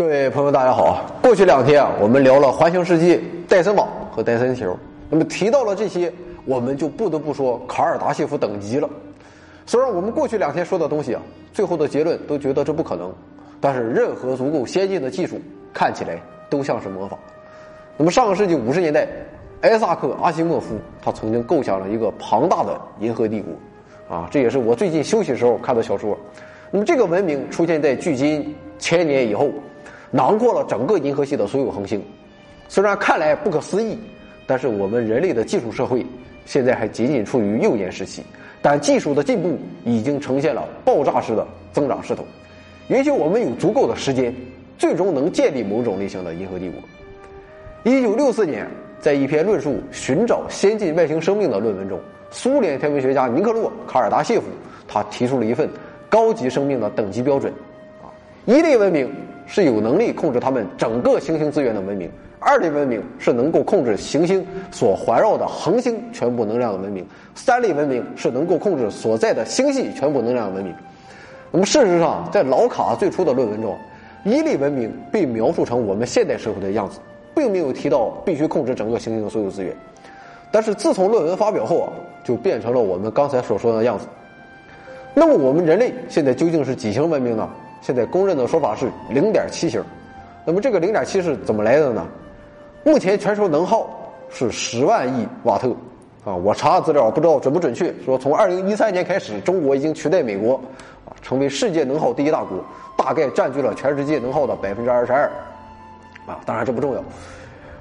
各位朋友，大家好。过去两天啊，我们聊了环形世界、戴森网和戴森球。那么提到了这些，我们就不得不说卡尔达谢夫等级了。虽然我们过去两天说的东西啊，最后的结论都觉得这不可能，但是任何足够先进的技术看起来都像是魔法。那么上个世纪五十年代，埃萨克·阿西莫夫他曾经构想了一个庞大的银河帝国，啊，这也是我最近休息时候看的小说。那么这个文明出现在距今千年以后。囊括了整个银河系的所有恒星，虽然看来不可思议，但是我们人类的技术社会现在还仅仅处于幼年时期，但技术的进步已经呈现了爆炸式的增长势头，允许我们有足够的时间，最终能建立某种类型的银河帝国。一九六四年，在一篇论述寻找先进外星生命的论文中，苏联天文学家尼克洛·卡尔达谢夫他提出了一份高级生命的等级标准，一类文明。是有能力控制他们整个行星资源的文明。二类文明是能够控制行星所环绕的恒星全部能量的文明。三类文明是能够控制所在的星系全部能量的文明。那么事实上，在老卡最初的论文中，一类文明被描述成我们现代社会的样子，并没有提到必须控制整个行星的所有资源。但是自从论文发表后啊，就变成了我们刚才所说的样子。那么我们人类现在究竟是几型文明呢？现在公认的说法是零点七星，那么这个零点七是怎么来的呢？目前全球能耗是十万亿瓦特，啊，我查资料不知道准不准确，说从二零一三年开始，中国已经取代美国，啊，成为世界能耗第一大国，大概占据了全世界能耗的百分之二十二，啊，当然这不重要。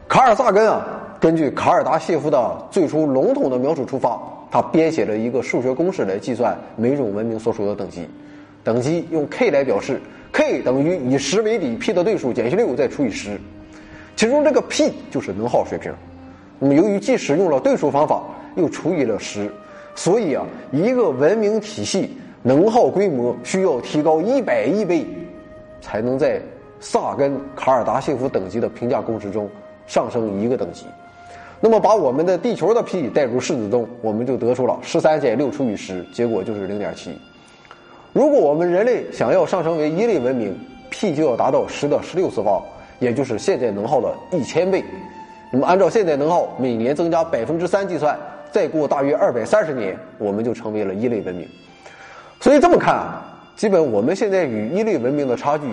卡尔萨根啊，根据卡尔达谢夫的最初笼统的描述出发，他编写了一个数学公式来计算每种文明所属的等级。等级用 k 来表示，k 等于以十为底，p 的对数减去六再除以十，其中这个 p 就是能耗水平。那么由于既使用了对数方法，又除以了十，所以啊，一个文明体系能耗规模需要提高一百亿倍，才能在萨根卡尔达谢夫等级的评价公式中上升一个等级。那么把我们的地球的 p 带入式子中，我们就得出了十三减六除以十，结果就是零点七。如果我们人类想要上升为一类文明，P 就要达到十的十六次方，也就是现在能耗的一千倍。那么按照现在能耗每年增加百分之三计算，再过大约二百三十年，我们就成为了一类文明。所以这么看啊，基本我们现在与一类文明的差距，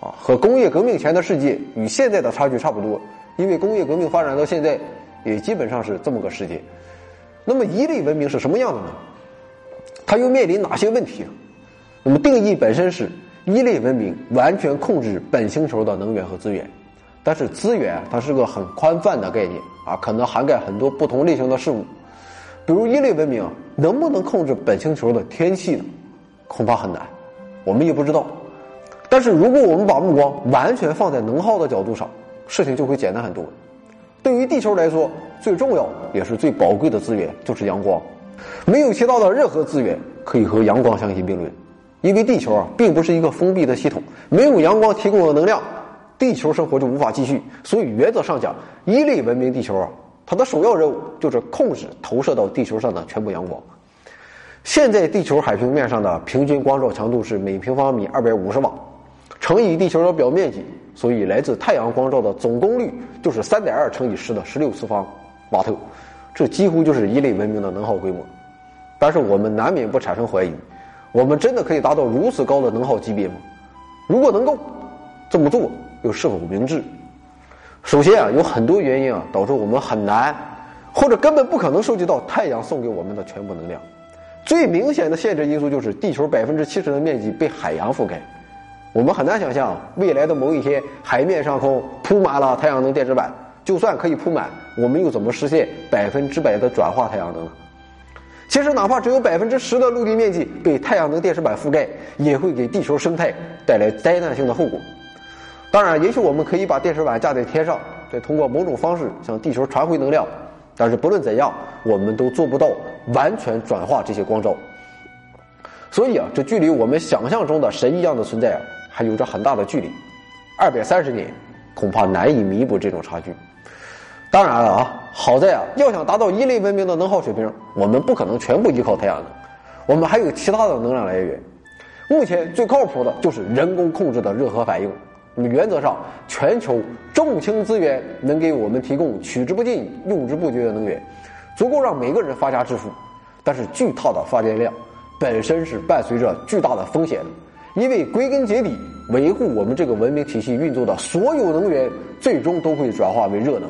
啊，和工业革命前的世界与现在的差距差不多。因为工业革命发展到现在，也基本上是这么个世界。那么一类文明是什么样的呢？它又面临哪些问题？那么定义本身是一类文明完全控制本星球的能源和资源，但是资源它是个很宽泛的概念啊，可能涵盖很多不同类型的事物。比如一类文明能不能控制本星球的天气呢？恐怕很难，我们也不知道。但是如果我们把目光完全放在能耗的角度上，事情就会简单很多。对于地球来说，最重要也是最宝贵的资源就是阳光，没有其他的任何资源可以和阳光相提并论。因为地球啊，并不是一个封闭的系统，没有阳光提供的能量，地球生活就无法继续。所以原则上讲，一类文明地球啊，它的首要任务就是控制投射到地球上的全部阳光。现在地球海平面上的平均光照强度是每平方米二百五十瓦，乘以地球的表面积，所以来自太阳光照的总功率就是三点二乘以十的十六次方瓦特，这几乎就是一类文明的能耗规模。但是我们难免不产生怀疑。我们真的可以达到如此高的能耗级别吗？如果能够这么做，又是否明智？首先啊，有很多原因啊，导致我们很难，或者根本不可能收集到太阳送给我们的全部能量。最明显的限制因素就是地球百分之七十的面积被海洋覆盖，我们很难想象未来的某一天海面上空铺满了太阳能电池板。就算可以铺满，我们又怎么实现百分之百的转化太阳能呢？其实，哪怕只有百分之十的陆地面积被太阳能电池板覆盖，也会给地球生态带来灾难性的后果。当然，也许我们可以把电池板架在天上，再通过某种方式向地球传回能量。但是，不论怎样，我们都做不到完全转化这些光照。所以啊，这距离我们想象中的神一样的存在啊，还有着很大的距离。二百三十年，恐怕难以弥补这种差距。当然了啊，好在啊，要想达到一类文明的能耗水平，我们不可能全部依靠太阳能，我们还有其他的能量来源。目前最靠谱的就是人工控制的热核反应，那么原则上，全球重氢资源能给我们提供取之不尽、用之不绝的能源，足够让每个人发家致富。但是巨大的发电量本身是伴随着巨大的风险的，因为归根结底，维护我们这个文明体系运作的所有能源，最终都会转化为热能。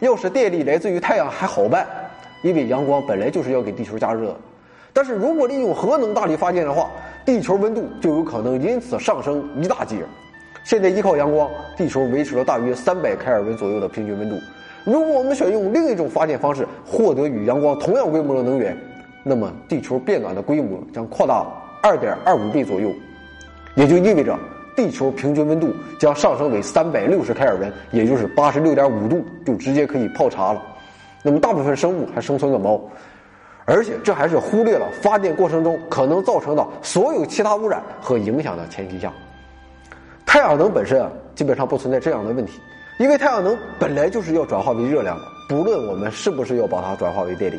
要是电力来自于太阳还好办，因为阳光本来就是要给地球加热。但是如果利用核能大力发电的话，地球温度就有可能因此上升一大截。现在依靠阳光，地球维持了大约三百开尔文左右的平均温度。如果我们选用另一种发电方式，获得与阳光同样规模的能源，那么地球变暖的规模将扩大二点二五倍左右，也就意味着地球平均温度将上升为三百六十开尔文，也就是八十六点五度，就直接可以泡茶了。那么大部分生物还生存个毛，而且这还是忽略了发电过程中可能造成的所有其他污染和影响的前提下。太阳能本身啊，基本上不存在这样的问题，因为太阳能本来就是要转化为热量的，不论我们是不是要把它转化为电力。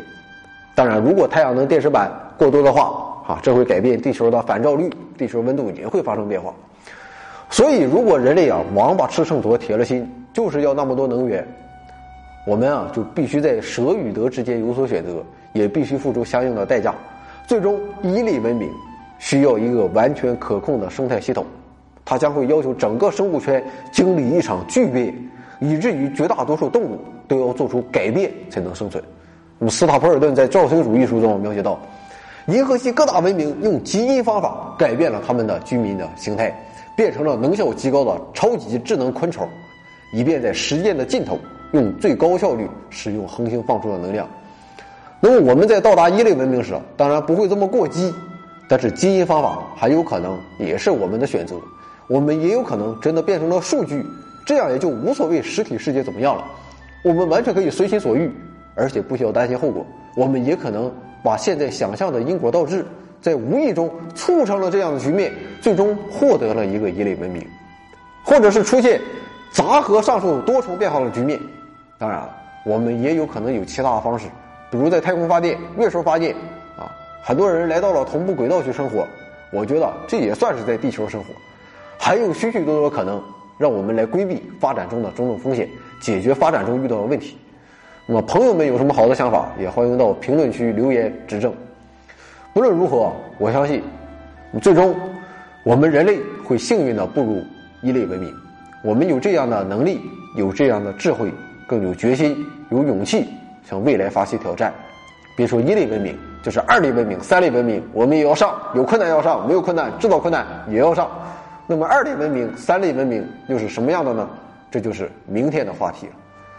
当然，如果太阳能电池板过多的话，啊，这会改变地球的反照率，地球温度也会发生变化。所以，如果人类啊王八吃秤砣铁了心，就是要那么多能源，我们啊就必须在舍与得之间有所选择，也必须付出相应的代价。最终，一类文明需要一个完全可控的生态系统，它将会要求整个生物圈经历一场巨变，以至于绝大多数动物都要做出改变才能生存。那么，斯塔普尔顿在《造星主义》书中描写到，银河系各大文明用基因方法改变了他们的居民的形态，变成了能效极高的超级智能昆虫，以便在实践的尽头用最高效率使用恒星放出的能量。那么，我们在到达一类文明时，当然不会这么过激，但是基因方法很有可能也是我们的选择。我们也有可能真的变成了数据，这样也就无所谓实体世界怎么样了，我们完全可以随心所欲。而且不需要担心后果，我们也可能把现在想象的因果倒置，在无意中促成了这样的局面，最终获得了一个一类文明，或者是出现杂合上述多重变化的局面。当然，我们也有可能有其他的方式，比如在太空发电、月球发电啊，很多人来到了同步轨道去生活，我觉得这也算是在地球生活。还有许许多多可能，让我们来规避发展中的种种风险，解决发展中遇到的问题。那么，朋友们有什么好的想法，也欢迎到评论区留言指正。无论如何，我相信，最终我们人类会幸运的步入一类文明。我们有这样的能力，有这样的智慧，更有决心、有勇气向未来发起挑战。别说一类文明，就是二类文明、三类文明，我们也要上。有困难要上，没有困难制造困难也要上。那么，二类文明、三类文明又是什么样的呢？这就是明天的话题了。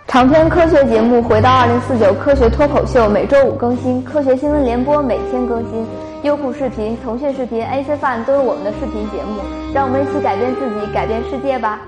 长篇科学节目《回到二零四九科学脱口秀》每周五更新，科学新闻联播每天更新。优酷视频、腾讯视频、AC Fun 都有我们的视频节目，让我们一起改变自己，改变世界吧。